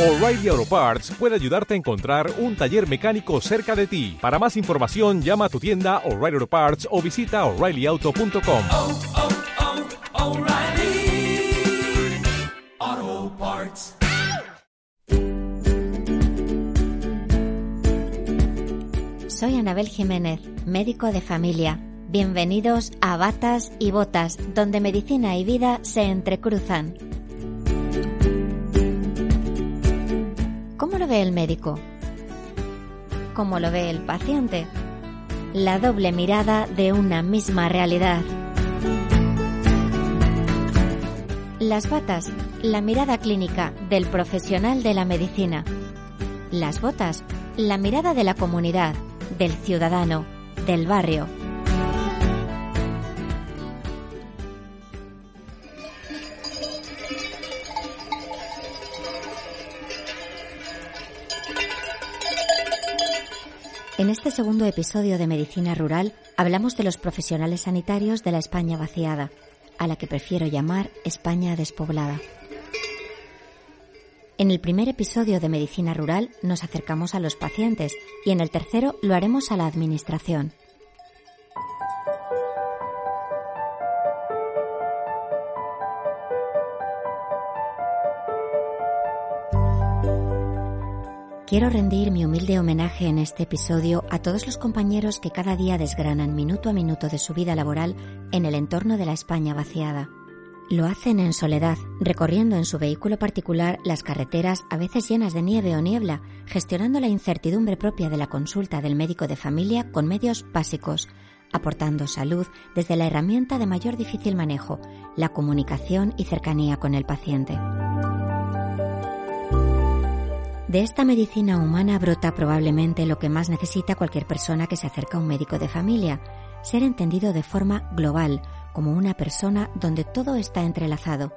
O'Reilly Auto Parts puede ayudarte a encontrar un taller mecánico cerca de ti. Para más información, llama a tu tienda O'Reilly Auto Parts o visita oreillyauto.com. oh, oh, Parts. Soy Anabel Jiménez, médico de familia. Bienvenidos a Batas y Botas, donde medicina y vida se entrecruzan. El médico? ¿Cómo lo ve el paciente? La doble mirada de una misma realidad. Las batas, la mirada clínica del profesional de la medicina. Las botas, la mirada de la comunidad, del ciudadano, del barrio. En este segundo episodio de Medicina Rural hablamos de los profesionales sanitarios de la España vaciada, a la que prefiero llamar España despoblada. En el primer episodio de Medicina Rural nos acercamos a los pacientes y en el tercero lo haremos a la Administración. Quiero rendir mi humilde homenaje en este episodio a todos los compañeros que cada día desgranan minuto a minuto de su vida laboral en el entorno de la España vaciada. Lo hacen en soledad, recorriendo en su vehículo particular las carreteras a veces llenas de nieve o niebla, gestionando la incertidumbre propia de la consulta del médico de familia con medios básicos, aportando salud desde la herramienta de mayor difícil manejo, la comunicación y cercanía con el paciente. De esta medicina humana brota probablemente lo que más necesita cualquier persona que se acerca a un médico de familia, ser entendido de forma global, como una persona donde todo está entrelazado,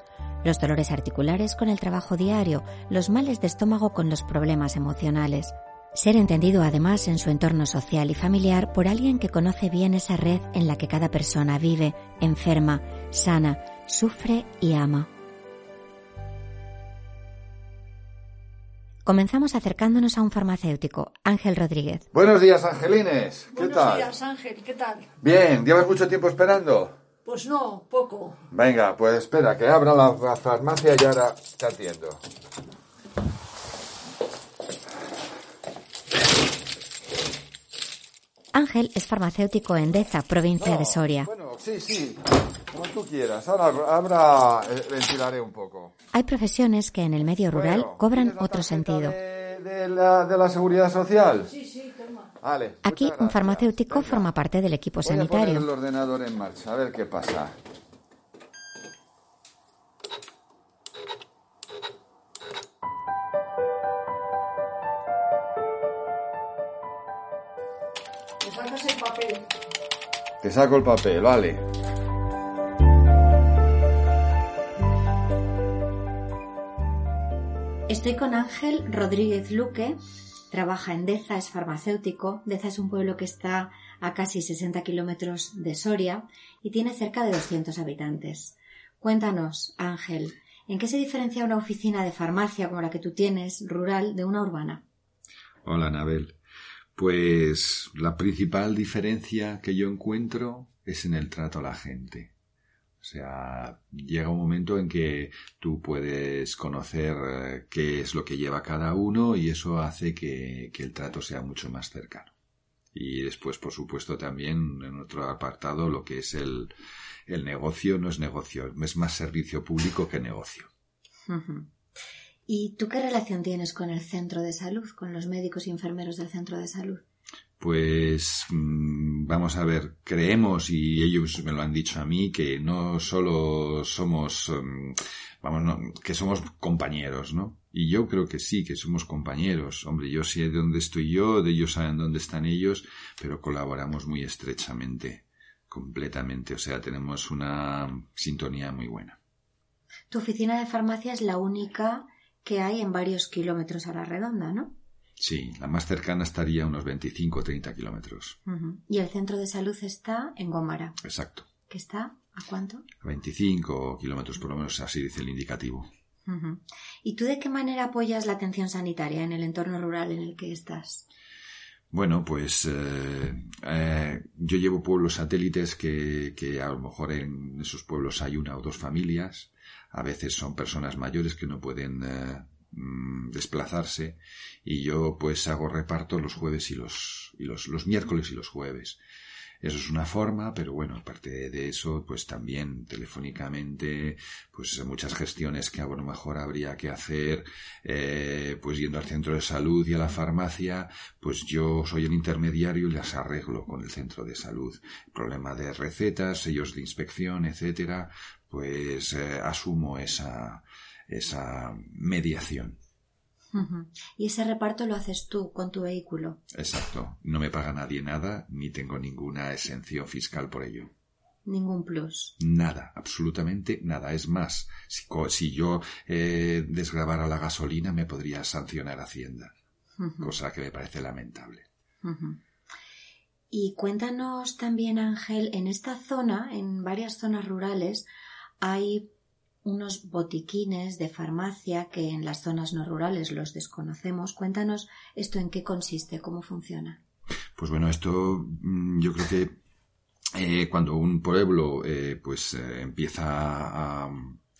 los dolores articulares con el trabajo diario, los males de estómago con los problemas emocionales. Ser entendido además en su entorno social y familiar por alguien que conoce bien esa red en la que cada persona vive, enferma, sana, sufre y ama. Comenzamos acercándonos a un farmacéutico, Ángel Rodríguez. Buenos días, Angelines. ¿Qué Buenos tal? días, Ángel, ¿qué tal? Bien, ¿llevas mucho tiempo esperando? Pues no, poco. Venga, pues espera, que abra la, la farmacia y ahora te atiendo. Ángel es farmacéutico en Deza, provincia de Soria. Bueno, sí, sí, como tú quieras. Ahora, ahora eh, ventilaré un poco. Hay profesiones que en el medio rural Bueno, cobran ¿tienes la otro sentido. De, de la, de la seguridad social? Sí, sí, toma. Vale. Aquí un farmacéutico Venga, forma parte del equipo Voy a poner el sanitario. ordenador en marcha, a ver qué pasa. Me sacas el papel. Te saco el papel, vale. Estoy con Ángel Rodríguez Luque, trabaja en Deza, es farmacéutico. Deza es un pueblo que está a casi 60 kilómetros de Soria y tiene cerca de 200 habitantes. Cuéntanos, Ángel, ¿en qué se diferencia una oficina de farmacia como la que tú tienes, rural, de una urbana? Hola, Anabel. Pues la principal diferencia que yo encuentro es en el trato a la gente. O sea, llega un momento en que tú puedes conocer eh, qué es lo que lleva cada uno y eso hace que, el trato sea mucho más cercano. Y después, por supuesto, también en otro apartado, lo que es el, el negocio no es negocio, es más servicio público que negocio. ¿Y tú qué relación tienes con el centro de salud, con los médicos y enfermeros del centro de salud? Pues mm, vamos a ver, creemos y ellos me lo han dicho a mí que no solo somos, mm, vamos, que somos compañeros, ¿no? Y yo creo que sí, que somos compañeros. Hombre, yo sé dónde estoy yo, de ellos saben dónde están ellos, pero colaboramos muy estrechamente, completamente. O sea, tenemos una sintonía muy buena. Tu oficina de farmacia es la única que hay en varios kilómetros a la redonda, ¿no? Sí, la más cercana estaría a unos 25 o 30 kilómetros. Y el centro de salud está en Gómara, Exacto. que está a cuánto? 25 kilómetros por lo menos, así dice el indicativo. ¿Y tú de qué manera apoyas la atención sanitaria en el entorno rural en el que estás? Bueno, pues eh, eh, yo llevo pueblos satélites que, que a lo mejor en esos pueblos hay una o dos familias. A veces son personas mayores que no pueden eh, mm, desplazarse y yo pues hago reparto los jueves y los, y los, miércoles y los jueves. Eso es una forma, pero bueno, aparte de eso, pues también telefónicamente, pues muchas gestiones que a lo mejor habría que hacer, eh, pues yendo al centro de salud y a la farmacia, pues yo soy el intermediario y las arreglo con el centro de salud. Problema de recetas, sellos de inspección, etcétera, pues eh, asumo esa, esa mediación. Y ese reparto lo haces tú con tu vehículo. Exacto. No me paga nadie nada, ni tengo ninguna exención fiscal por ello. Ningún plus. Nada, absolutamente nada. Es más, si, yo eh, desgrabara la gasolina me podría sancionar Hacienda, cosa que me parece lamentable. Y cuéntanos también, Ángel, en esta zona, en varias zonas rurales, hay unos botiquines de farmacia que en las zonas no rurales los desconocemos. Cuéntanos esto en qué consiste, cómo funciona. Pues bueno, esto mm, yo creo que eh, cuando un pueblo eh, pues eh, empieza a,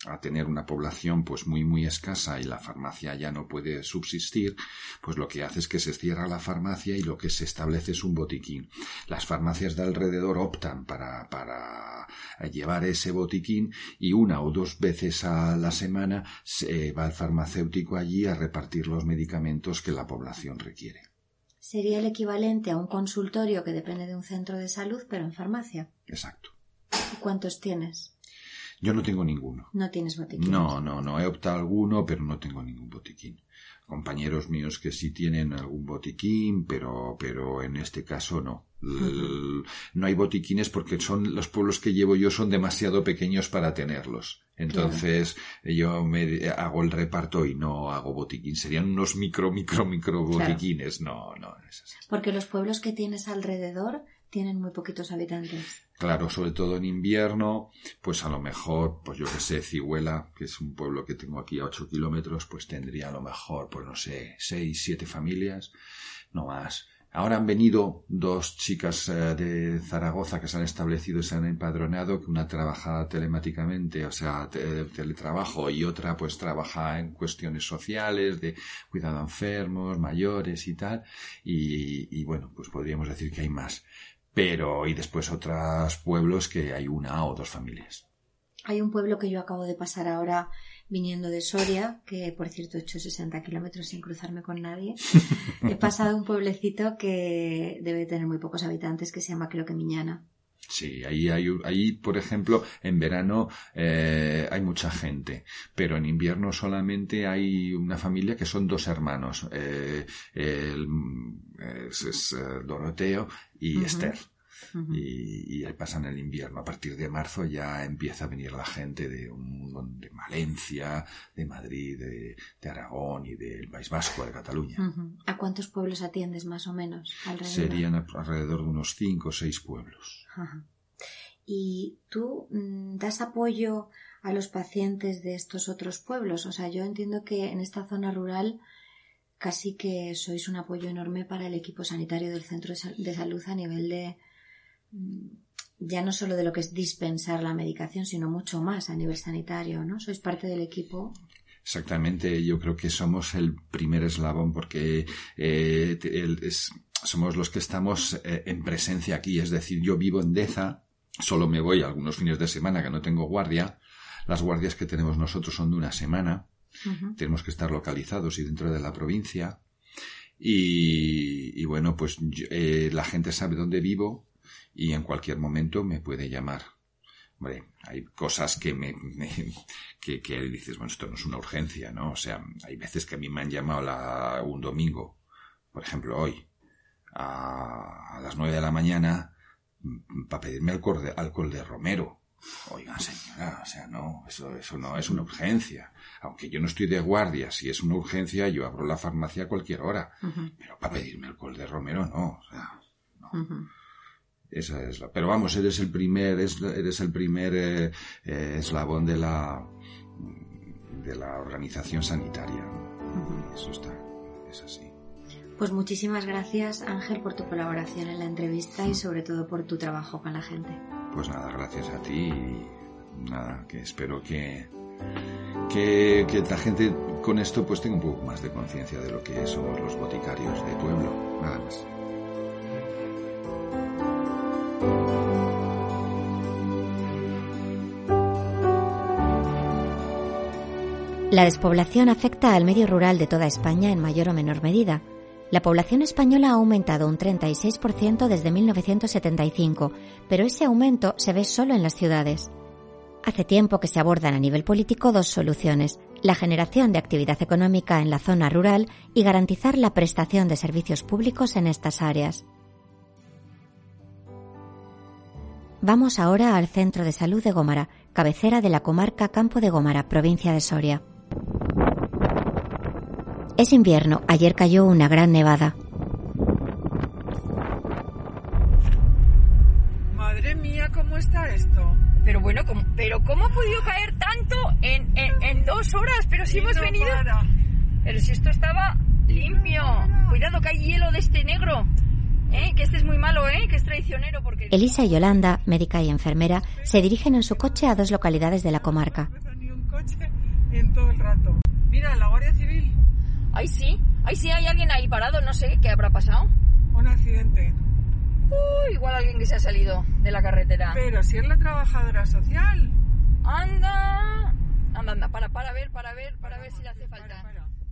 a tener una población pues muy muy escasa y la farmacia ya no puede subsistir, pues lo que hace es que se cierra la farmacia y lo que se establece es un botiquín. Las farmacias de alrededor optan para, para llevar ese botiquín y una o dos veces a la semana se va el farmacéutico allí a repartir los medicamentos que la población requiere. Sería el equivalente a un consultorio que depende de un centro de salud, pero en farmacia. Exacto. ¿Y cuántos tienes? Yo no tengo ninguno. No tienes botiquines. No, no, no. He optado alguno, pero no tengo ningún botiquín. Compañeros míos que sí tienen algún botiquín, pero, pero en este caso no. No hay botiquines porque son los pueblos que llevo yo son demasiado pequeños para tenerlos. Entonces yo me hago el reparto y no hago botiquín. Serían unos micro, micro, micro Claro. botiquines. No, no es así. Porque los pueblos que tienes alrededor tienen muy poquitos habitantes. Claro, sobre todo en invierno, pues a lo mejor, pues yo que sé, Cihuela, que es un pueblo que tengo aquí a 8 kilómetros, pues tendría a lo mejor, pues no sé, seis, siete familias, no más. Ahora han venido dos chicas eh, de Zaragoza que se han establecido y se han empadronado, que una trabaja telemáticamente, o sea, te- teletrabajo, y otra pues trabaja en cuestiones sociales, de cuidado a enfermos, mayores y tal, y bueno, pues podríamos decir que hay más pero y después otros pueblos que hay una o dos familias. Hay un pueblo que yo acabo de pasar ahora viniendo de Soria, que por cierto he hecho 60 kilómetros sin cruzarme con nadie. He pasado un pueblecito que debe tener muy pocos habitantes, que se llama creo que Miñana. Sí, ahí hay, ahí por ejemplo, en verano eh, hay mucha gente, pero en invierno solamente hay una familia que son dos hermanos, eh, el- es, es, eh, Doroteo y. Esther. Y, y ahí pasan el invierno. A partir de marzo ya empieza a venir la gente de, un, de Valencia, de Madrid, de, de Aragón y del País Vasco, de Cataluña. ¿A cuántos pueblos atiendes más o menos alrededor? Serían alrededor de unos cinco o seis pueblos. ¿Y tú mm, das apoyo a los pacientes de estos otros pueblos? O sea, yo entiendo que en esta zona rural casi que sois un apoyo enorme para el equipo sanitario del centro de sal- de salud a nivel de mm, ya no solo de lo que es dispensar la medicación, sino mucho más a nivel sanitario, ¿no? Sois parte del equipo. Exactamente, yo creo que somos el primer eslabón porque eh, somos los que estamos eh, en presencia aquí. Es decir, yo vivo en Deza, solo me voy algunos fines de semana que no tengo guardia. Las guardias que tenemos nosotros son de una semana. Tenemos que estar localizados y dentro de la provincia. Y, y bueno, pues eh, la gente sabe dónde vivo y en cualquier momento me puede llamar. Hombre, hay cosas que me, me- que, que dices, bueno, esto no es una urgencia, ¿no? O sea, hay veces que a mí me han llamado la- un domingo, por ejemplo hoy, a, las nueve de la mañana, para pedirme alcohol de, alcohol de Romero. Oigan, señora, o sea, no, eso, eso no es una urgencia. Aunque yo no estoy de guardia, si es una urgencia, yo abro la farmacia a cualquier hora. Pero para pedirme alcohol de Romero, no. O sea, Ujú. esa es la. Pero vamos, eres el primer, es- eres el primer eh, eh, eslabón de la de la organización sanitaria. ¿no? Eso está, es así. Pues muchísimas gracias Ángel por tu colaboración en la entrevista y sobre todo por tu trabajo con la gente. Pues nada, gracias a ti y nada, que espero que, que, que la gente con esto pues tenga un poco más de conciencia de lo que somos los boticarios de pueblo, nada más. La despoblación afecta al medio rural de toda España en mayor o menor medida. La población española ha aumentado un 36% desde 1975, pero ese aumento se ve solo en las ciudades. Hace tiempo que se abordan a nivel político dos soluciones, la generación de actividad económica en la zona rural y garantizar la prestación de servicios públicos en estas áreas. Vamos ahora al Centro de Salud de Gómara, cabecera de la comarca Campo de Gómara, provincia de Soria. Es invierno, ayer cayó una gran nevada. Madre mía, ¿cómo está esto? Pero bueno, ¿cómo, pero ¿cómo ha podido caer tanto en, en, en dos horas? Pero si Y hemos no venido... para. Pero si esto estaba limpio. Cuidado que hay hielo de este negro. ¿Eh? Que este es muy malo, ¿eh? Que es traicionero porque... Elisa y Yolanda, médica y enfermera, se dirigen en su coche a dos localidades de la comarca. Ni un coche en todo el rato. Mira, la Guardia Civil, Ay, sí. Ay, sí, hay alguien ahí parado. No sé qué habrá pasado. un accidente. Uy, igual alguien que se ha salido de la carretera. Pero si es la trabajadora social. Anda. Anda, anda. Para, para ver, para ver, para ver si le hace falta.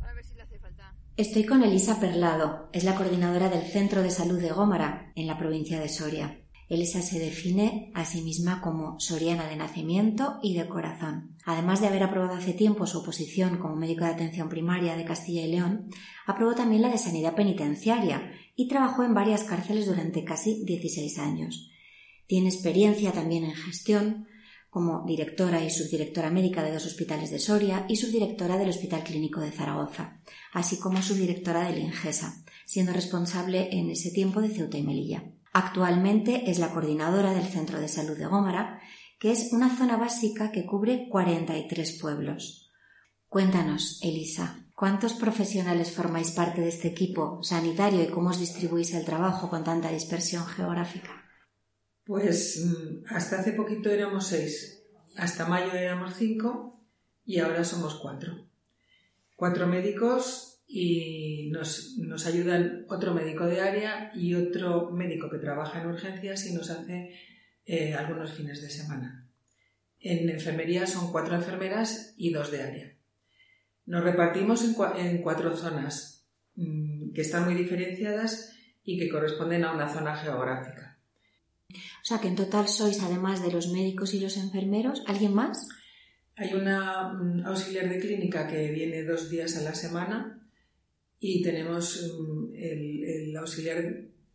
Para ver si le hace falta. Estoy con Elisa Perlado, es la coordinadora del Centro de Salud de Gómara, en la provincia de Soria. Elisa se define a sí misma como soriana de nacimiento y de corazón. Además de haber aprobado hace tiempo su oposición como médico de atención primaria de Castilla y León, aprobó también la de sanidad penitenciaria y trabajó en varias cárceles durante casi 16 años. Tiene experiencia también en gestión, como directora y subdirectora médica de dos hospitales de Soria y subdirectora del Hospital Clínico de Zaragoza, así como subdirectora del Ingesa, siendo responsable en ese tiempo de Ceuta y Melilla. Actualmente es la coordinadora del Centro de Salud de Gómara, que es una zona básica que cubre 43 pueblos. Cuéntanos, Elisa, ¿cuántos profesionales formáis parte de este equipo sanitario y cómo os distribuís el trabajo con tanta dispersión geográfica? Pues mm, hasta hace poquito éramos seis, hasta mayo éramos cinco y ahora somos cuatro. Cuatro médicos y nos, nos ayudan otro médico de área y otro médico que trabaja en urgencias y nos hace eh, algunos fines de semana. En enfermería son cuatro enfermeras y dos de área. Nos repartimos en, cua- en cuatro zonas mm, que están muy diferenciadas y que corresponden a una zona geográfica. O sea que en total sois, además de los médicos y los enfermeros, ¿alguien más? Hay una mm, auxiliar de clínica que viene dos días a la semana y tenemos mm, el, el auxiliar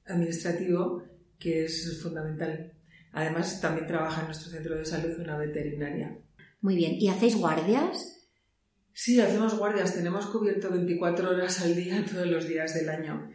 administrativo que es fundamental. Además, también trabaja en nuestro centro de salud una veterinaria. Muy bien. ¿Y hacéis guardias? Sí, hacemos guardias. Tenemos cubierto 24 horas al día todos los días del año.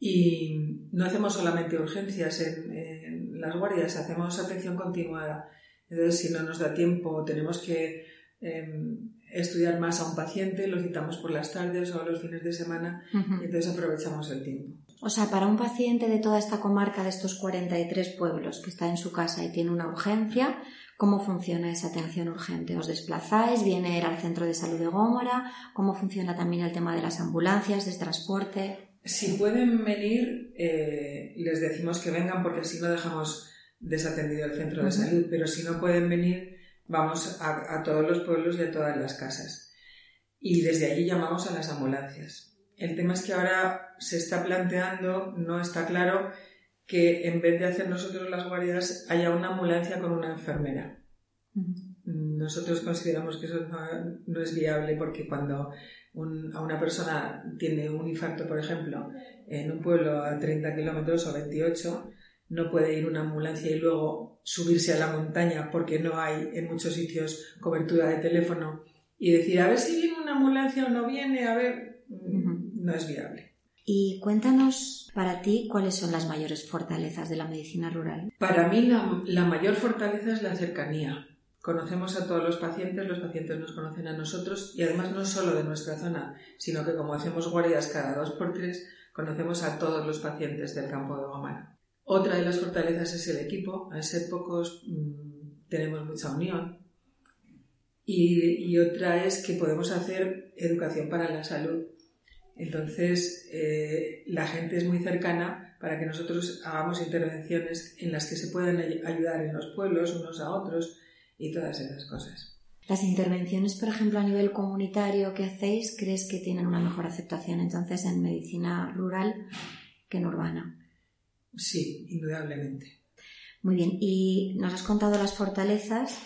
Y no hacemos solamente urgencias en, en las guardias, hacemos atención continuada. Entonces, si no nos da tiempo tenemos que eh, estudiar más a un paciente, lo citamos por las tardes o los fines de semana y entonces aprovechamos el tiempo. O sea, para un paciente de toda esta comarca, de estos 43 pueblos que está en su casa y tiene una urgencia, ¿cómo funciona esa atención urgente? ¿Os desplazáis? ¿Viene al centro de salud de Gómora? ¿Cómo funciona también el tema de las ambulancias, de transporte? Si pueden venir, eh, les decimos que vengan porque así no dejamos desatendido el centro de salud, pero si no pueden venir, vamos a, a todos los pueblos y a todas las casas. Y desde allí llamamos a las ambulancias. El tema es que ahora se está planteando, no está claro, que en vez de hacer nosotros las guardias haya una ambulancia con una enfermera. Nosotros consideramos que eso no, no es viable porque cuando un- a una persona tiene un infarto, por ejemplo, en un pueblo a 30 kilómetros o 28, no puede ir una ambulancia y luego subirse a la montaña porque no hay en muchos sitios cobertura de teléfono y decir a ver si viene una ambulancia o no viene, a ver, no es viable. Y cuéntanos para ti cuáles son las mayores fortalezas de la medicina rural. Para mí la, la mayor fortaleza es la cercanía. conocemos a todos los pacientes, los pacientes nos conocen a nosotros y además no solo de nuestra zona, sino que como hacemos guardias cada dos por tres, conocemos a todos los pacientes del campo de Gomara. Otra de las fortalezas es el equipo. Al ser pocos mmm, tenemos mucha unión. Y, y, otra es que podemos hacer educación para la salud. Entonces, eh, la gente es muy cercana para que nosotros hagamos intervenciones en las que se puedan ayudar en los pueblos unos a otros y todas esas cosas. Las intervenciones, por ejemplo, a nivel comunitario que hacéis, ¿crees que tienen una mejor aceptación entonces en medicina rural que en urbana? Sí, indudablemente. Muy bien, y nos has contado las fortalezas.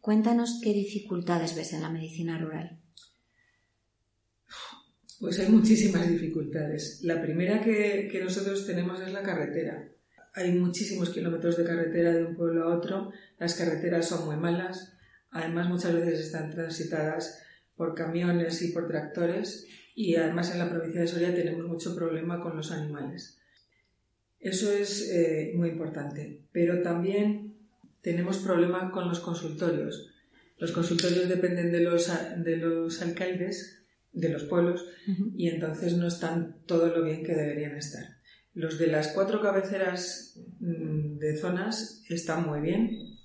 Cuéntanos qué dificultades ves en la medicina rural. Pues hay muchísimas dificultades. La primera que, que, nosotros tenemos es la carretera. Hay muchísimos kilómetros de carretera de un pueblo a otro. Las carreteras son muy malas. Además, muchas veces están transitadas por camiones y por tractores. Y además en la provincia de Soria tenemos mucho problema con los animales. Eso es eh, muy importante. Pero también tenemos problemas con los consultorios. Los consultorios dependen de los, de los alcaldes de los pueblos uh -huh. y entonces no están todo lo bien que deberían estar. Los de las cuatro cabeceras mmm, de zonas están muy bien,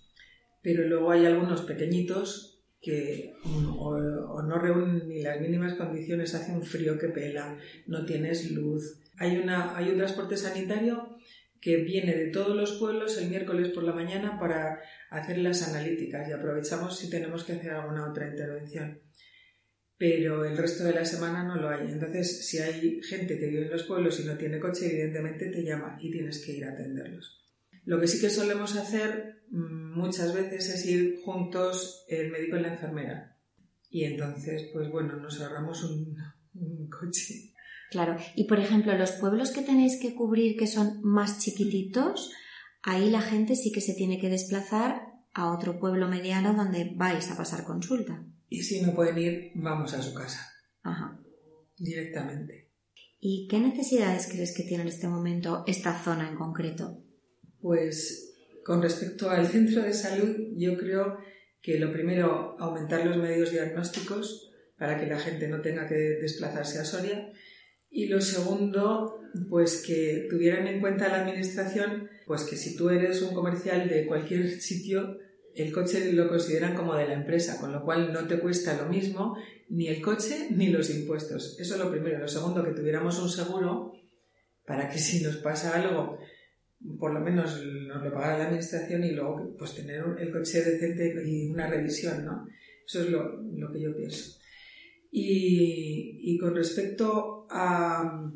pero luego hay algunos pequeñitos que o, o, no reúnen ni las mínimas condiciones, hace un frío que pela, no tienes luz. Hay, un transporte sanitario que viene de todos los pueblos el miércoles por la mañana para hacer las analíticas y aprovechamos si tenemos que hacer alguna otra intervención pero el resto de la semana no lo hay. Entonces, si hay gente que vive en los pueblos y no tiene coche, evidentemente te llama y tienes que ir a atenderlos. Lo que sí que solemos hacer muchas veces es ir juntos el médico y la enfermera. Y entonces, pues bueno, nos ahorramos un coche. Claro, y por ejemplo, los pueblos que tenéis que cubrir que son más chiquititos, ahí la gente sí que se tiene que desplazar a otro pueblo mediano donde vais a pasar consulta. Y si no pueden ir, vamos a su casa. Ajá. Directamente. ¿Y qué necesidades crees que tiene en este momento esta zona en concreto? Pues con respecto al centro de salud, yo creo que lo primero, aumentar los medios diagnósticos para que la gente no tenga que desplazarse a Soria. Y lo segundo, pues que tuvieran en cuenta la administración, pues que si tú eres un comercial de cualquier sitio, el coche lo consideran como de la empresa, con lo cual no te cuesta lo mismo ni el coche ni los impuestos. Eso es lo primero. Lo segundo, que tuviéramos un seguro para que si nos pasa algo, por lo menos nos lo pagara la administración y luego pues tener el coche decente y una revisión, ¿no? Eso es lo, lo que yo pienso. Y, y con respecto a,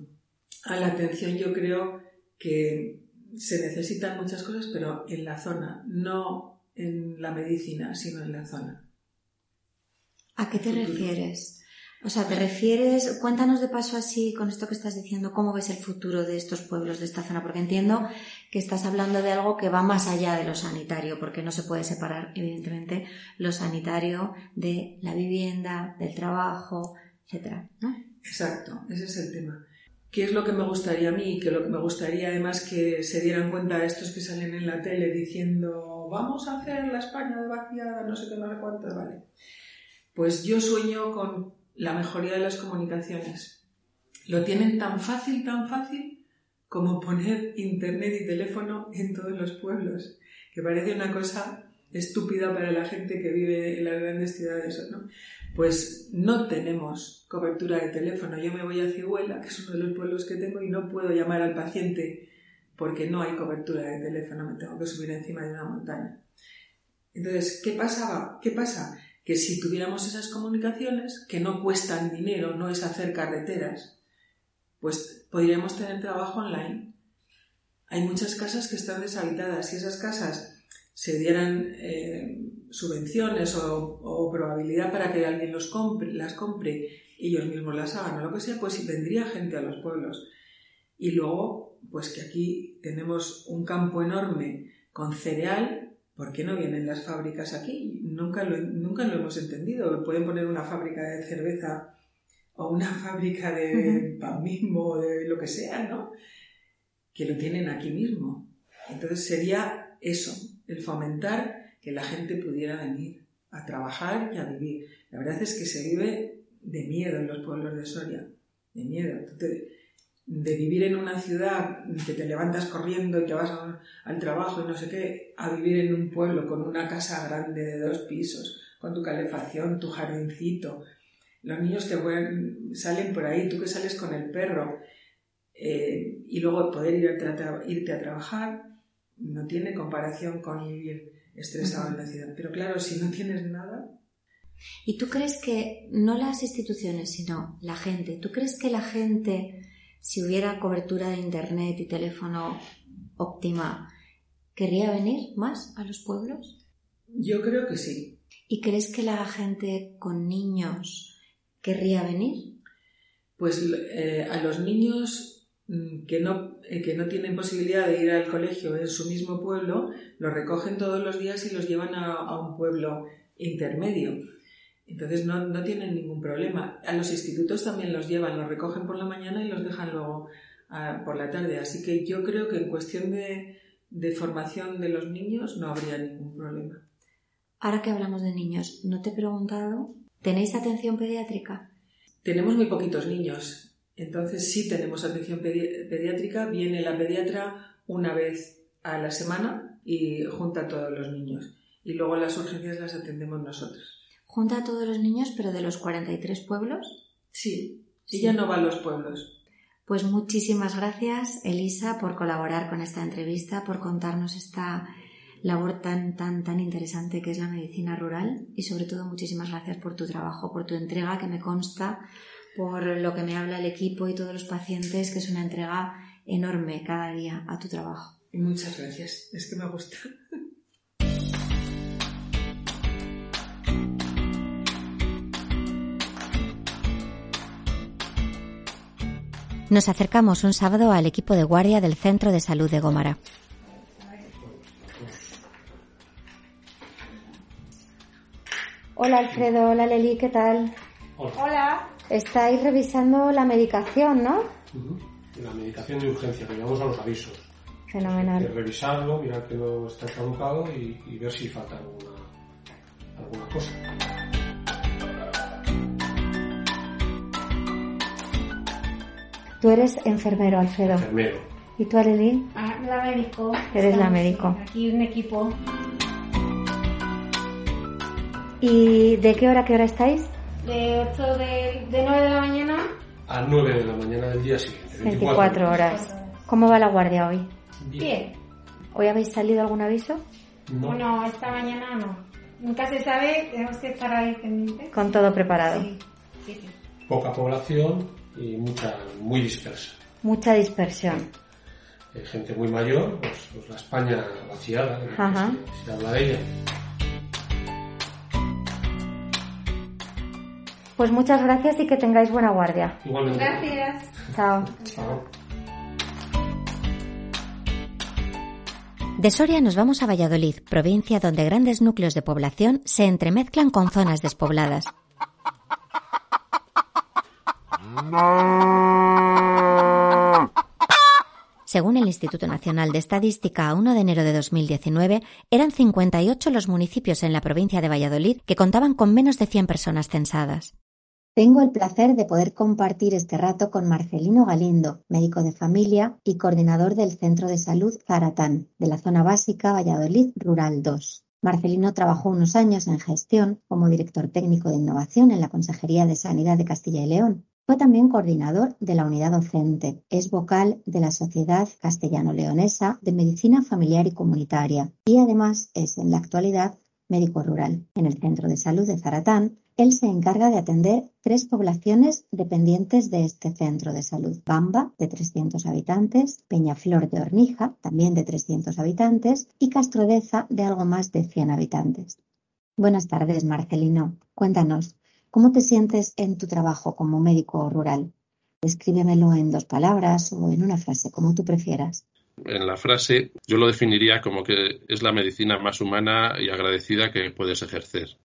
a la atención, yo creo que se necesitan muchas cosas, pero en la zona, no en la medicina, sino en la zona. ¿A qué te refieres? O sea, ¿te refieres, cuéntanos de paso así con esto que estás diciendo, cómo ves el futuro de estos pueblos, de esta zona? Porque entiendo que estás hablando de algo que va más allá de lo sanitario, porque no se puede separar, evidentemente, lo sanitario de la vivienda, del trabajo, etcétera, ¿no? Exacto, ese es el tema. ¿Qué es lo que me gustaría a mí? Que lo que me gustaría además que se dieran cuenta estos que salen en la tele diciendo vamos a hacer la España vaciada, no sé qué, no sé cuánto, vale. Pues yo sueño con la mejoría de las comunicaciones. Lo tienen tan fácil, tan fácil como poner internet y teléfono en todos los pueblos, que parece una cosa estúpida para la gente que vive en las grandes ciudades, ¿no? Pues no tenemos cobertura de teléfono. Yo me voy a Cihuela, que es uno de los pueblos que tengo, y no puedo llamar al paciente porque no hay cobertura de teléfono, me tengo que subir encima de una montaña. Entonces, ¿qué pasaba? ¿Qué pasa? Que si tuviéramos esas comunicaciones, que no cuestan dinero, no es hacer carreteras, pues podríamos tener trabajo online. Hay muchas casas que están deshabitadas. Si esas casas se dieran eh, subvenciones o, o, probabilidad para que alguien los compre, las compre, ellos mismos las hagan o lo que sea, pues vendría gente a los pueblos. Y luego, pues que aquí tenemos un campo enorme con cereal, ¿por qué no vienen las fábricas aquí? Nunca lo, nunca lo hemos entendido. Pueden poner una fábrica de cerveza o una fábrica de pan mismo o de lo que sea, ¿no? Que lo tienen aquí mismo. Entonces sería eso, el fomentar que la gente pudiera venir a trabajar y a vivir. La verdad es que se vive de miedo en los pueblos de Soria, de miedo. de vivir en una ciudad que te levantas corriendo y te vas al trabajo y no sé qué, a vivir en un pueblo con una casa grande de dos pisos, con tu calefacción, tu jardincito, los niños que salen por ahí, tú que sales con el perro, eh, y luego poder irte a trabajar, no tiene comparación con vivir estresado en la ciudad. Pero claro, si no tienes nada. ¿Y tú crees que, no las instituciones, sino la gente, ¿tú crees que la gente, si hubiera cobertura de Internet y teléfono óptima, querría venir más a los pueblos? Yo creo que sí. ¿Y crees que la gente con niños querría venir? Pues eh, a los niños Mm, que no, que no tienen posibilidad de ir al colegio en su mismo pueblo, los recogen todos los días y los llevan a, un pueblo intermedio. Entonces no, no, tienen ningún problema. A los institutos también los llevan, los recogen por la mañana y los dejan luego ah, por la tarde. Así que yo creo que en cuestión de, de formación de los niños no habría ningún problema. Ahora que hablamos de niños, ¿no te he preguntado? ¿Tenéis atención pediátrica? Tenemos muy poquitos niños. Entonces sí tenemos atención pediátrica, viene la pediatra una vez a la semana y junta a todos los niños. Y luego las urgencias las atendemos nosotros. ¿Junta a todos los niños, pero de los 43 pueblos? Sí, ella no va a los pueblos. Pues muchísimas gracias, Elisa, por colaborar con esta entrevista, por contarnos esta labor tan, tan, tan interesante que es la medicina rural y sobre todo muchísimas gracias por tu trabajo, por tu entrega que me consta por lo que me habla el equipo y todos los pacientes, que es una entrega enorme cada día a tu trabajo. Muchas gracias, es que me gusta. Nos acercamos un sábado al equipo de guardia del Centro de Salud de Gómara. Hola Alfredo, hola Leli, ¿qué tal? Hola. Estáis revisando la medicación, ¿no? La medicación de urgencia, que llevamos a los avisos. Fenomenal. revisarlo, mirar que no está caducado y, ver si falta alguna, alguna cosa. Tú eres enfermero, Alfredo. Enfermero. ¿Y tú, Arely? Ah, la médico. Eres la médico. Aquí un equipo. ¿Y de qué hora a qué hora estáis? De 8 de, de 9 de la mañana a 9 de la mañana del día siguiente. 24, horas. ¿Cómo va la guardia hoy? Bien. ¿Hoy habéis salido algún aviso? No. Bueno, esta mañana no. Nunca se sabe, tenemos que estar ahí pendientes. Con todo preparado. Sí, sí, sí. Poca población y mucha, muy dispersa. Mucha dispersión. Hay gente muy mayor, pues, pues la España vaciada, se habla de ella. Pues muchas gracias y que tengáis buena guardia. Igualmente. Gracias. Chao. Chao. De Soria nos vamos a Valladolid, provincia donde grandes núcleos de población se entremezclan con zonas despobladas. Según el Instituto Nacional de Estadística, a 1 de enero de 2019, eran 58 los municipios en la provincia de Valladolid que contaban con menos de 100 personas censadas. Tengo el placer de poder compartir este rato con Marcelino Galindo, médico de familia y coordinador del Centro de Salud Zaratán, de la zona básica Valladolid Rural 2. Marcelino trabajó unos años en gestión como director técnico de innovación en la Consejería de Sanidad de Castilla y León. Fue también coordinador de la unidad docente. Es vocal de la Sociedad Castellano-Leonesa de Medicina Familiar y Comunitaria y además es en la actualidad médico rural. En el Centro de Salud de Zaratán él se encarga de atender tres poblaciones dependientes de este centro de salud. Bamba, de 300 habitantes, Peñaflor de Hornija, también de 300 habitantes, y Castrodeza, de algo más de 100 habitantes. Buenas tardes, Marcelino. Cuéntanos, ¿cómo te sientes en tu trabajo como médico rural? Escríbemelo en dos palabras o en una frase, como tú prefieras. En la frase yo lo definiría como que es la medicina más humana y agradecida que puedes ejercer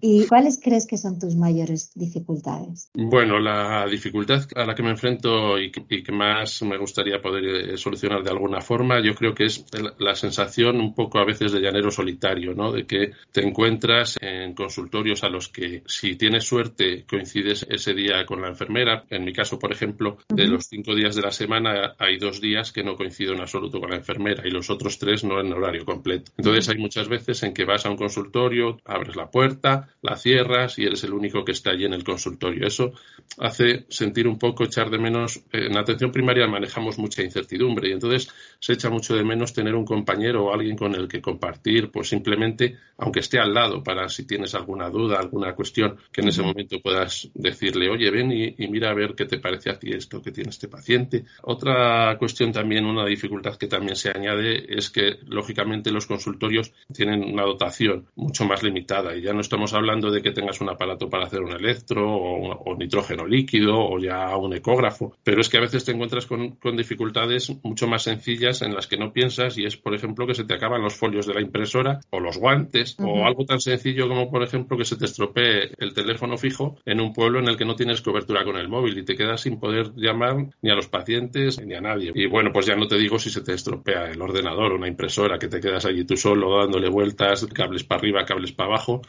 ¿Y cuáles crees que son tus mayores dificultades? Bueno, la dificultad a la que me enfrento y que, más me gustaría poder eh, solucionar de alguna forma, yo creo que es la sensación un poco a veces de llanero solitario, ¿no? De que te encuentras en consultorios a los que si tienes suerte coincides ese día con la enfermera. En mi caso, por ejemplo, de los cinco días de la semana hay dos días que no coincido en absoluto con la enfermera y los otros tres no en horario completo. Entonces hay muchas veces en que vas a un consultorio, abres la puerta, la cierras y eres el único que está allí en el consultorio. Eso hace sentir un poco, echar de menos. Eh, en atención primaria manejamos mucha incertidumbre y entonces se echa mucho de menos tener un compañero o alguien con el que compartir, pues simplemente, aunque esté al lado, para si tienes alguna duda, alguna cuestión, que en ese momento puedas decirle, oye, ven y, y mira a ver qué te parece a ti esto que tiene este paciente. Otra cuestión también, una dificultad que también se añade es que, lógicamente, los consultorios tienen una dotación mucho más limitada y ya no estamos hablando de que tengas un aparato para hacer un electro o, nitrógeno líquido o ya un ecógrafo, pero es que a veces te encuentras con, dificultades mucho más sencillas en las que no piensas y es, por ejemplo, que se te acaban los folios de la impresora o los guantes o algo tan sencillo como, por ejemplo, que se te estropee el teléfono fijo en un pueblo en el que no tienes cobertura con el móvil y te quedas sin poder llamar ni a los pacientes ni a nadie. Y bueno, pues ya no te digo si se te estropea el ordenador o una impresora, que te quedas allí tú solo dándole vueltas, cables para arriba, cables para abajo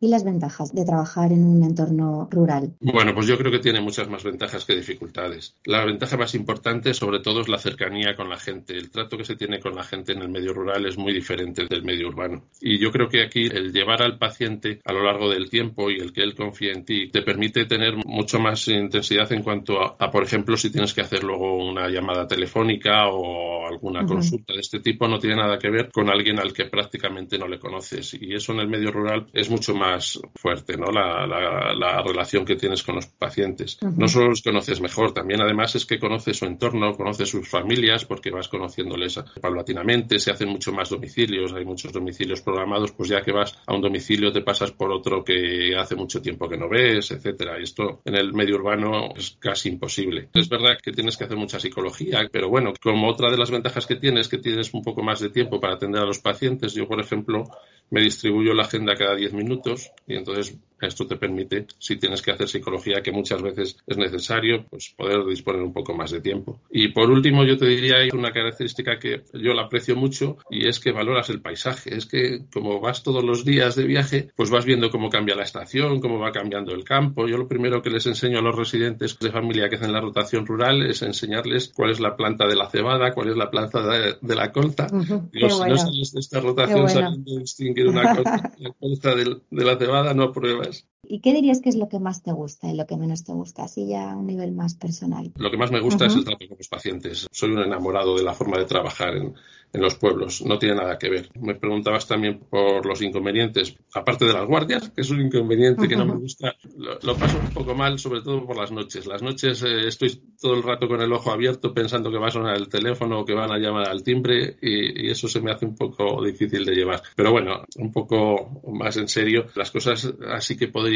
y las ventajas de trabajar en un entorno rural? Bueno, pues yo creo que tiene muchas más ventajas que dificultades. La ventaja más importante, sobre todo, es la cercanía con la gente. El trato que se tiene con la gente en el medio rural es muy diferente del medio urbano. Y yo creo que aquí el llevar al paciente a lo largo del tiempo y el que él confíe en ti te permite tener mucho más intensidad en cuanto a, por ejemplo, si tienes que hacer luego una llamada telefónica o alguna consulta de este tipo, no tiene nada que ver con alguien al que prácticamente no le conoces. Y eso en el medio rural es mucho más más fuerte, ¿no? La, la, relación que tienes con los pacientes. No solo los conoces mejor, también además es que conoces su entorno, conoces sus familias, porque vas conociéndoles paulatinamente, se hacen mucho más domicilios, hay muchos domicilios programados, pues ya que vas a un domicilio te pasas por otro que hace mucho tiempo que no ves, etcétera. Esto en el medio urbano es casi imposible. Es verdad que tienes que hacer mucha psicología, pero bueno, como otra de las ventajas que tienes, que tienes un poco más de tiempo para atender a los pacientes, yo por ejemplo me distribuyo la agenda cada 10 minutos y entonces esto te permite, si tienes que hacer psicología, que muchas veces es necesario, pues poder disponer un poco más de tiempo. Y por último, yo te diría una característica que yo la aprecio mucho y es que valoras el paisaje. Es que como vas todos los días de viaje, pues vas viendo cómo cambia la estación, cómo va cambiando el campo. Yo lo primero que les enseño a los residentes de familia que hacen la rotación rural es enseñarles cuál es la planta de la cebada, cuál es la planta de, la colta. Digo, si no sales de esta rotación sabiendo distinguir una colta, la colta de, de la cebada, no pruebas was ¿Y qué dirías que es lo que más te gusta y lo que menos te gusta? Así ya a un nivel más personal. Lo que más me gusta es el trato con los pacientes. Soy un enamorado de la forma de trabajar en, en los pueblos. No tiene nada que ver. Me preguntabas también por los inconvenientes, aparte de las guardias, que es un inconveniente que no me gusta. Lo, paso un poco mal, sobre todo por las noches. Las noches eh, estoy todo el rato con el ojo abierto pensando que va a sonar el teléfono o que van a llamar al timbre y, eso se me hace un poco difícil de llevar. Pero bueno, un poco más en serio, las cosas así que podría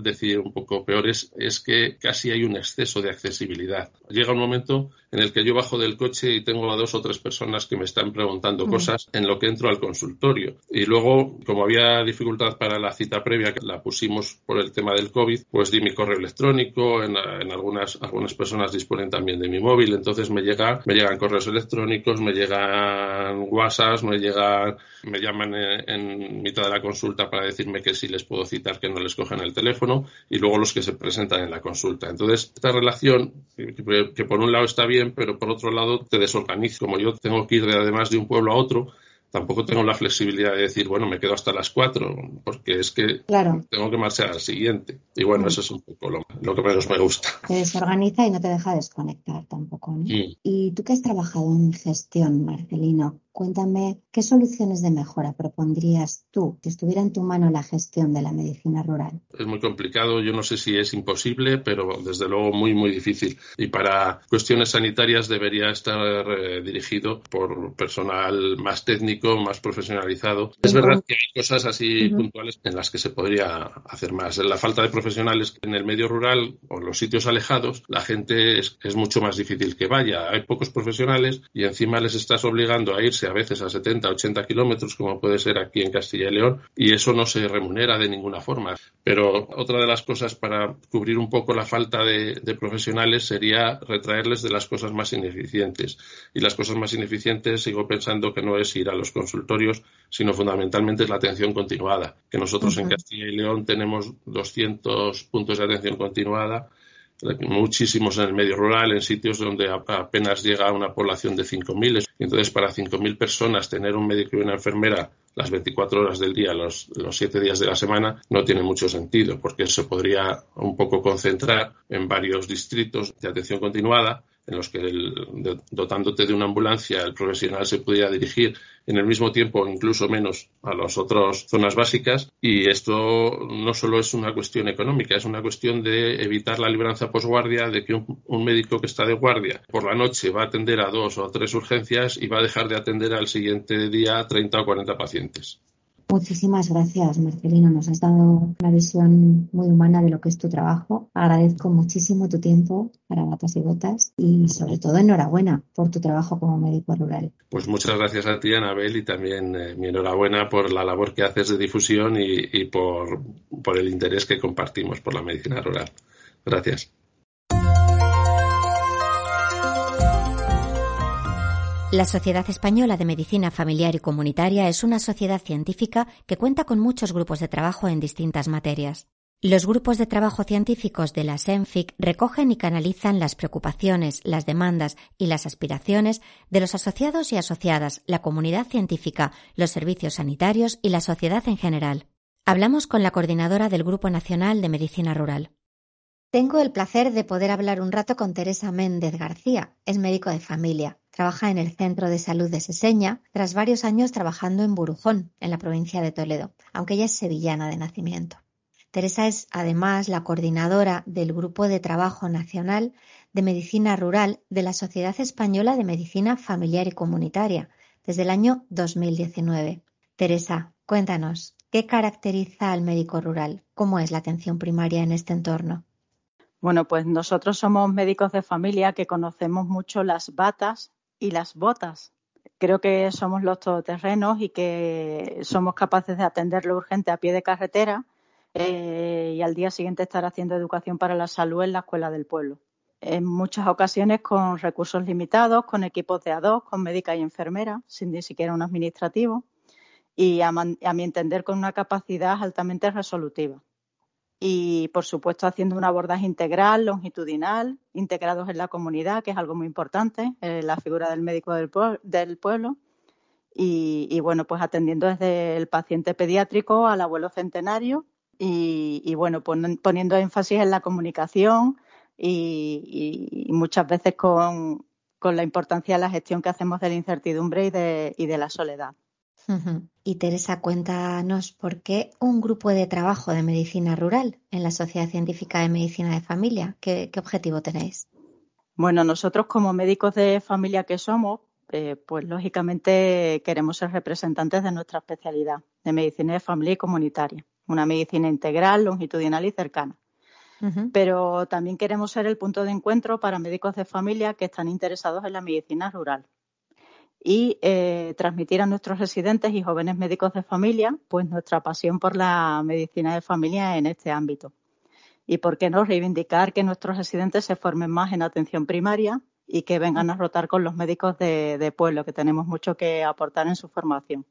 decir un poco peores es que casi hay un exceso de accesibilidad. Llega un momento en el que yo bajo del coche y tengo a dos o tres personas que me están preguntando cosas en lo que entro al consultorio. Y luego, como había dificultad para la cita previa, que la pusimos por el tema del COVID, pues di mi correo electrónico, en, algunas, algunas personas disponen también de mi móvil, entonces me llega, me llegan correos electrónicos, me llegan WhatsApps, me llegan, me llaman en, mitad de la consulta para decirme que sí les puedo citar, que no les cogen el teléfono, y luego los que se presentan en la consulta. Entonces, esta relación, que por un lado está bien, pero por otro lado te desorganizo. Como yo tengo que ir de, además de un pueblo a otro, tampoco tengo la flexibilidad de decir, bueno, me quedo hasta las cuatro, porque es que tengo que marchar al siguiente. Y bueno, eso es un poco lo, que menos me gusta. Te desorganiza y no te deja desconectar tampoco. ¿no? Mm. Y tú que has trabajado en gestión, Marcelino, Cuéntame, ¿qué soluciones de mejora propondrías tú si estuviera en tu mano la gestión de la medicina rural? Es muy complicado, yo no sé si es imposible, pero desde luego muy, muy difícil. Y para cuestiones sanitarias debería estar eh, dirigido por personal más técnico, más profesionalizado. Es verdad que hay cosas así puntuales en las que se podría hacer más. La falta de profesionales en el medio rural o en los sitios alejados, la gente es, es mucho más difícil que vaya. Hay pocos profesionales y encima les estás obligando a irse a veces a 70, 80 kilómetros, como puede ser aquí en Castilla y León, y eso no se remunera de ninguna forma. Pero otra de las cosas para cubrir un poco la falta de, profesionales sería retraerles de las cosas más ineficientes. Y las cosas más ineficientes sigo pensando que no es ir a los consultorios, sino fundamentalmente es la atención continuada, que nosotros en Castilla y León tenemos 200 puntos de atención continuada muchísimos en el medio rural, en sitios donde apenas llega a una población de 5.000. Entonces, para 5.000 personas, tener un médico y una enfermera las 24 horas del día, los, los 7 días de la semana, no tiene mucho sentido, porque se podría un poco concentrar en varios distritos de atención continuada en los que dotándote de una ambulancia el profesional se pudiera dirigir en el mismo tiempo incluso menos a las otras zonas básicas y esto no solo es una cuestión económica, es una cuestión de evitar la libranza posguardia de que un, un médico que está de guardia por la noche va a atender a dos o tres urgencias y va a dejar de atender al siguiente día 30 o 40 pacientes. Muchísimas gracias, Marcelino. Nos has dado una visión muy humana de lo que es tu trabajo. Agradezco muchísimo tu tiempo para Batas y Botas y sobre todo enhorabuena por tu trabajo como médico rural. Pues muchas gracias a ti, Anabel, y también eh, mi enhorabuena por la labor que haces de difusión y, por, por el interés que compartimos por la medicina rural. Gracias. La Sociedad Española de Medicina Familiar y Comunitaria es una sociedad científica que cuenta con muchos grupos de trabajo en distintas materias. Los grupos de trabajo científicos de la SENFIC recogen y canalizan las preocupaciones, las demandas y las aspiraciones de los asociados y asociadas, la comunidad científica, los servicios sanitarios y la sociedad en general. Hablamos con la coordinadora del Grupo Nacional de Medicina Rural. Tengo el placer de poder hablar un rato con Teresa Méndez García, es médico de familia. Trabaja en el Centro de Salud de Seseña tras varios años trabajando en Burujón, en la provincia de Toledo, aunque ella es sevillana de nacimiento. Teresa es además la coordinadora del Grupo de Trabajo Nacional de Medicina Rural de la Sociedad Española de Medicina Familiar y Comunitaria desde el año 2019. Teresa, cuéntanos, ¿qué caracteriza al médico rural? ¿Cómo es la atención primaria en este entorno? Bueno, pues nosotros somos médicos de familia que conocemos mucho las batas y las botas. Creo que somos los todoterrenos y que somos capaces de atender lo urgente a pie de carretera eh, y al día siguiente estar haciendo educación para la salud en la escuela del pueblo. En muchas ocasiones con recursos limitados, con equipos de A2, con médica y enfermera, sin ni siquiera un administrativo, y a mi entender con una capacidad altamente resolutiva y, por supuesto, haciendo un abordaje integral, longitudinal, integrados en la comunidad, que es algo muy importante, eh, la figura del médico del, pueblo. Y, bueno, pues atendiendo desde el paciente pediátrico al abuelo centenario y, bueno, poniendo énfasis en la comunicación y, muchas veces con, la importancia de la gestión que hacemos de la incertidumbre y de la soledad. Y Teresa, cuéntanos por qué un grupo de trabajo de medicina rural en la Sociedad Científica de Medicina de Familia. ¿Qué, objetivo tenéis? Bueno, nosotros como médicos de familia que somos, eh, pues lógicamente queremos ser representantes de nuestra especialidad de medicina de familia y comunitaria, una medicina integral, longitudinal y cercana. Pero también queremos ser el punto de encuentro para médicos de familia que están interesados en la medicina rural, y eh, transmitir a nuestros residentes y jóvenes médicos de familia pues nuestra pasión por la medicina de familia en este ámbito. Y por qué no reivindicar que nuestros residentes se formen más en atención primaria y que vengan a rotar con los médicos de, de pueblo, que tenemos mucho que aportar en su formación.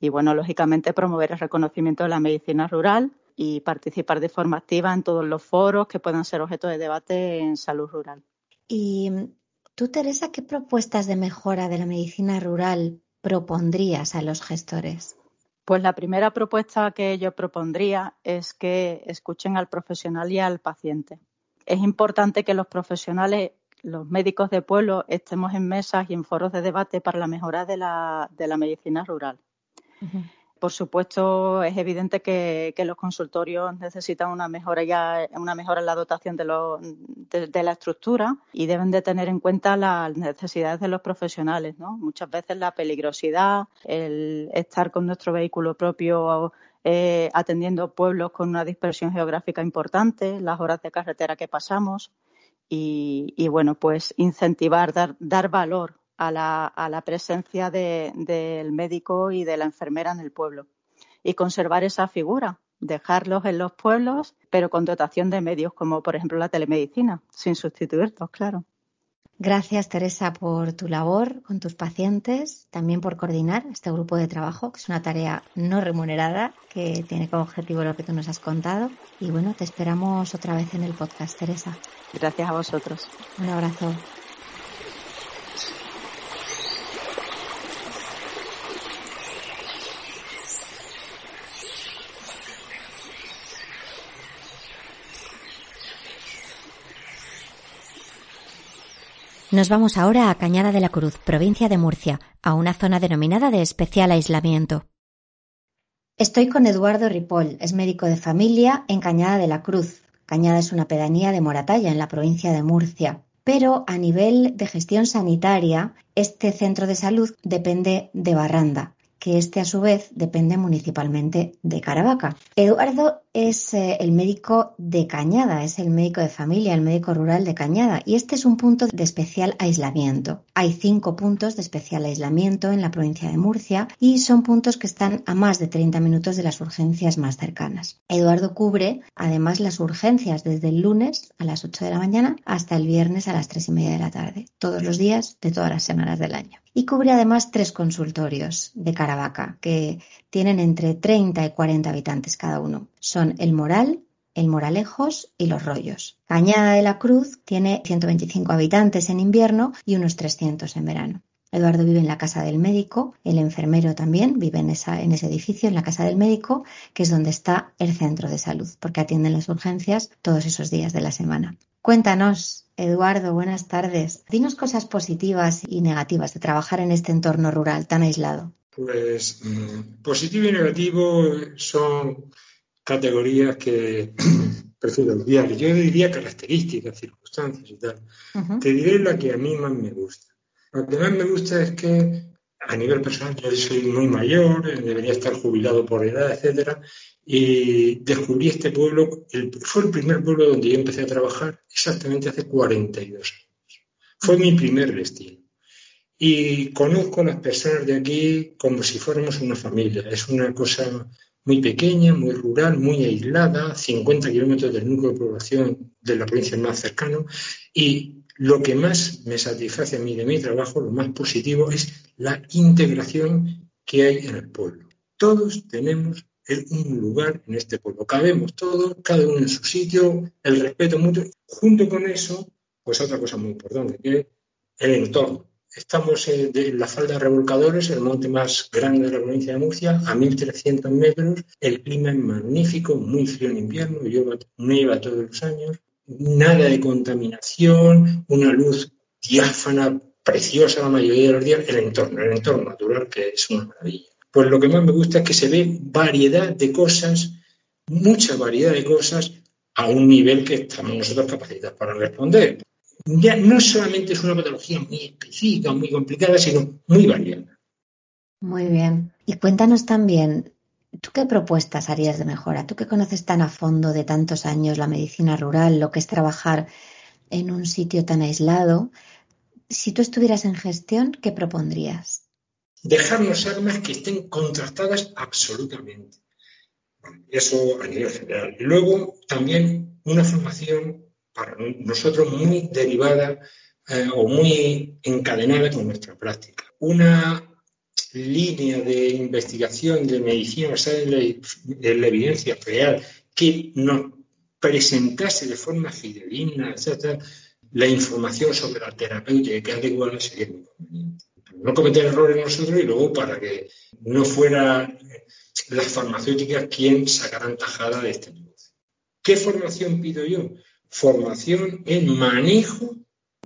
Y bueno, lógicamente promover el reconocimiento de la medicina rural y participar de forma activa en todos los foros que puedan ser objeto de debate en salud rural. Tú, Teresa, ¿qué propuestas de mejora de la medicina rural propondrías a los gestores? Pues la primera propuesta que yo propondría es que escuchen al profesional y al paciente. Es importante que los profesionales, los médicos de pueblo, estemos en mesas y en foros de debate para la mejora de la, medicina rural. Por supuesto, es evidente que, los consultorios necesitan una mejora ya, una mejora en la dotación de, la estructura y deben de tener en cuenta las necesidades de los profesionales, ¿no? Muchas veces la peligrosidad, el estar con nuestro vehículo propio eh, atendiendo pueblos con una dispersión geográfica importante, las horas de carretera que pasamos y, bueno, pues incentivar, dar, dar valor a la, a la presencia de- del médico y de la enfermera en el pueblo y conservar esa figura, dejarlos en los pueblos, pero con dotación de medios como por ejemplo la telemedicina, sin sustituirlos, claro. Gracias, Teresa, por tu labor con tus pacientes, también por coordinar este grupo de trabajo, que es una tarea no remunerada, que tiene como objetivo lo que tú nos has contado. Y bueno, te esperamos otra vez en el podcast, Teresa. Gracias a vosotros. Un abrazo. Nos vamos ahora a Cañada de la Cruz, provincia de Murcia, a una zona denominada de especial aislamiento. Estoy con Eduardo Ripoll, es médico de familia en Cañada de la Cruz. Cañada es una pedanía de Moratalla, en la provincia de Murcia. Pero a nivel de gestión sanitaria, este centro de salud depende de Barranda, que este a su vez depende municipalmente de Caravaca. Eduardo es eh, el médico de Cañada, es el médico de familia, el médico rural de Cañada, y este es un punto de especial aislamiento. Hay cinco puntos de especial aislamiento en la provincia de Murcia y son puntos que están a más de 30 minutos de las urgencias más cercanas. Eduardo cubre además las urgencias desde el lunes a las 8 de la mañana hasta el viernes a las 3 y media de la tarde, todos los días de todas las semanas del año. Y cubre además tres consultorios de Caravaca que tienen entre 30 y 40 habitantes cada uno. Son el Moral, el Moralejos y los Rollos. Cañada de la Cruz tiene 125 habitantes en invierno y unos 300 en verano. Eduardo vive en la casa del médico, el enfermero también vive en, en ese edificio, en la casa del médico, que es donde está el centro de salud, porque atienden las urgencias todos esos días de la semana. Cuéntanos, Eduardo, buenas tardes. Dinos cosas positivas y negativas de trabajar en este entorno rural tan aislado. Pues mm, positivo y negativo son categorías que prefiero olvidar. Yo diría características, circunstancias y tal. Te diré la que a mí más me gusta. Lo que más me gusta es que a nivel personal yo soy muy mayor, eh, debería estar jubilado por edad, etcétera, y descubrí este pueblo, el- fue el primer pueblo donde yo empecé a trabajar exactamente hace 42 años. Fue mi primer destino. Y conozco a las personas de aquí como si fuéramos una familia. Es una cosa muy pequeña, muy rural, muy aislada, 50 kilómetros del núcleo de población de la provincia más cercano. Y lo que más me satisface a mí de mi trabajo, lo más positivo, es la integración que hay en el pueblo. Todos tenemos un lugar en este pueblo. Cabemos todos, cada uno en su sitio, el respeto mutuo. Junto con eso, pues otra cosa muy importante, que es el entorno. Estamos en, la falda de Revolcadores, el monte más grande de la provincia de Murcia, a 1.300 metros. El clima es magnífico, muy frío en invierno, llueva, nieva todos los años. Nada de contaminación, una luz diáfana, preciosa la mayoría de los días. El entorno, el entorno natural, que es una maravilla. Pues lo que más me gusta es que se ve variedad de cosas, mucha variedad de cosas, a un nivel que estamos nosotros capacitados para responder. Ya no solamente es una patología muy específica, muy complicada, sino muy variada. Muy bien. Y cuéntanos también, ¿tú qué propuestas harías de mejora? Tú que conoces tan a fondo de tantos años la medicina rural, lo que es trabajar en un sitio tan aislado, si tú estuvieras en gestión, ¿qué propondrías? Dejarnos armas que estén contrastadas absolutamente. Eso a nivel general. Y luego también una formación para nosotros muy derivada eh, o muy encadenada con nuestra práctica. Una línea de investigación de medicina basada en la, en la evidencia real que nos presentase de forma fidedigna, etcétera, la información sobre la terapéutica adecuada sería muy conveniente. No cometer errores nosotros y luego para que no fueran las farmacéuticas quien sacaran tajada de este negocio. ¿Qué formación pido yo? Formación en manejo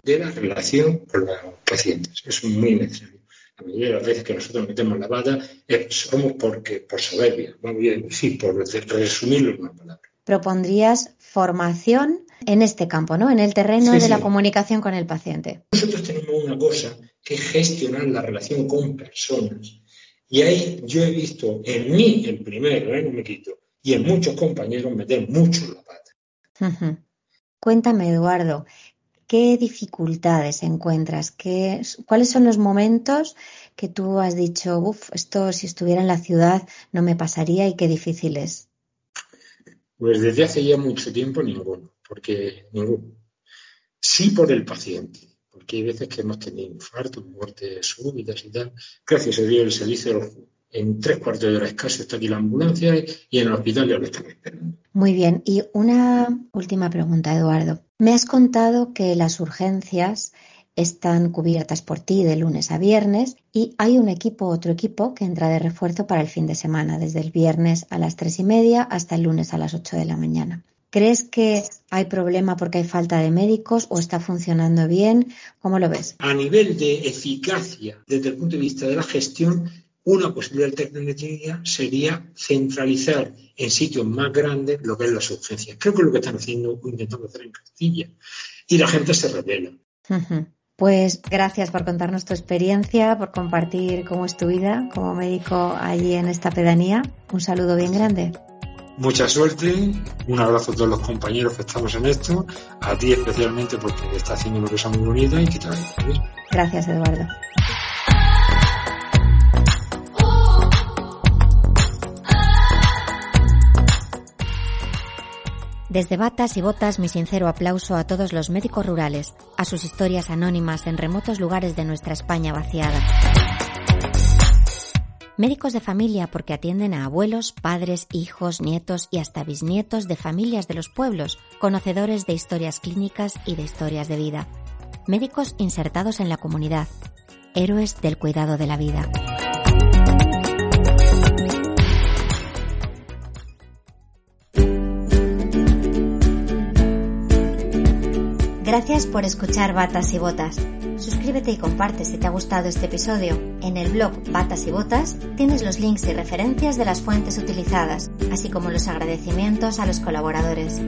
de la relación con los pacientes. Es muy necesario. La mayoría de las veces que nosotros metemos la bata eh, somos porque, por soberbia, vamos a decir, por resumirlo en una palabra. Propondrías formación en este campo, ¿no? En el terreno Sí, de la sí. comunicación con el paciente. Nosotros tenemos una cosa que es gestionar la relación con personas. Y ahí yo he visto en mí, el primero, ¿eh? no me quito, y en muchos compañeros meter mucho la pata. Ujú. Cuéntame, Eduardo, ¿qué dificultades encuentras? ¿Qué, ¿Cuáles son los momentos que tú has dicho, uff, esto si estuviera en la ciudad no me pasaría y qué difícil es? Pues desde hace ya mucho tiempo ninguno, porque ninguno. Sí por el paciente, porque hay veces que hemos tenido infartos, muertes súbitas y tal. Gracias a Dios el servicio en tres cuartos de hora escaso está aquí la ambulancia y en el hospital ya lo están esperando. Muy bien, y una última pregunta, Eduardo. Me has contado que las urgencias están cubiertas por ti de lunes a viernes y hay un equipo, otro equipo que entra de refuerzo para el fin de semana, desde el viernes a las tres y media hasta el lunes a las ocho de la mañana. ¿Crees que hay problema porque hay falta de médicos o está funcionando bien? ¿Cómo lo ves? A nivel de eficacia, desde el punto de vista de la gestión, una posibilidad alternativa sería centralizar en sitios más grandes lo que es las urgencias. Creo que es lo que están haciendo, intentando hacer en Castilla. Y la gente se revela. Pues gracias por contarnos tu experiencia, por compartir cómo es tu vida como médico allí en esta pedanía. Un saludo bien grande. Mucha suerte, un abrazo a todos los compañeros que estamos en esto, a ti especialmente porque está haciendo una cosa muy bonita y que te vaya bien. Gracias, Eduardo. Desde batas y botas mi sincero aplauso a todos los médicos rurales, a sus historias anónimas en remotos lugares de nuestra España vaciada. Médicos de familia porque atienden a abuelos, padres, hijos, nietos y hasta bisnietos de familias de los pueblos, conocedores de historias clínicas y de historias de vida. Médicos insertados en la comunidad, héroes del cuidado de la vida. Gracias por escuchar Batas y Botas. Suscríbete y comparte si te ha gustado este episodio. En el blog Batas y Botas tienes los links y referencias de las fuentes utilizadas, así como los agradecimientos a los colaboradores.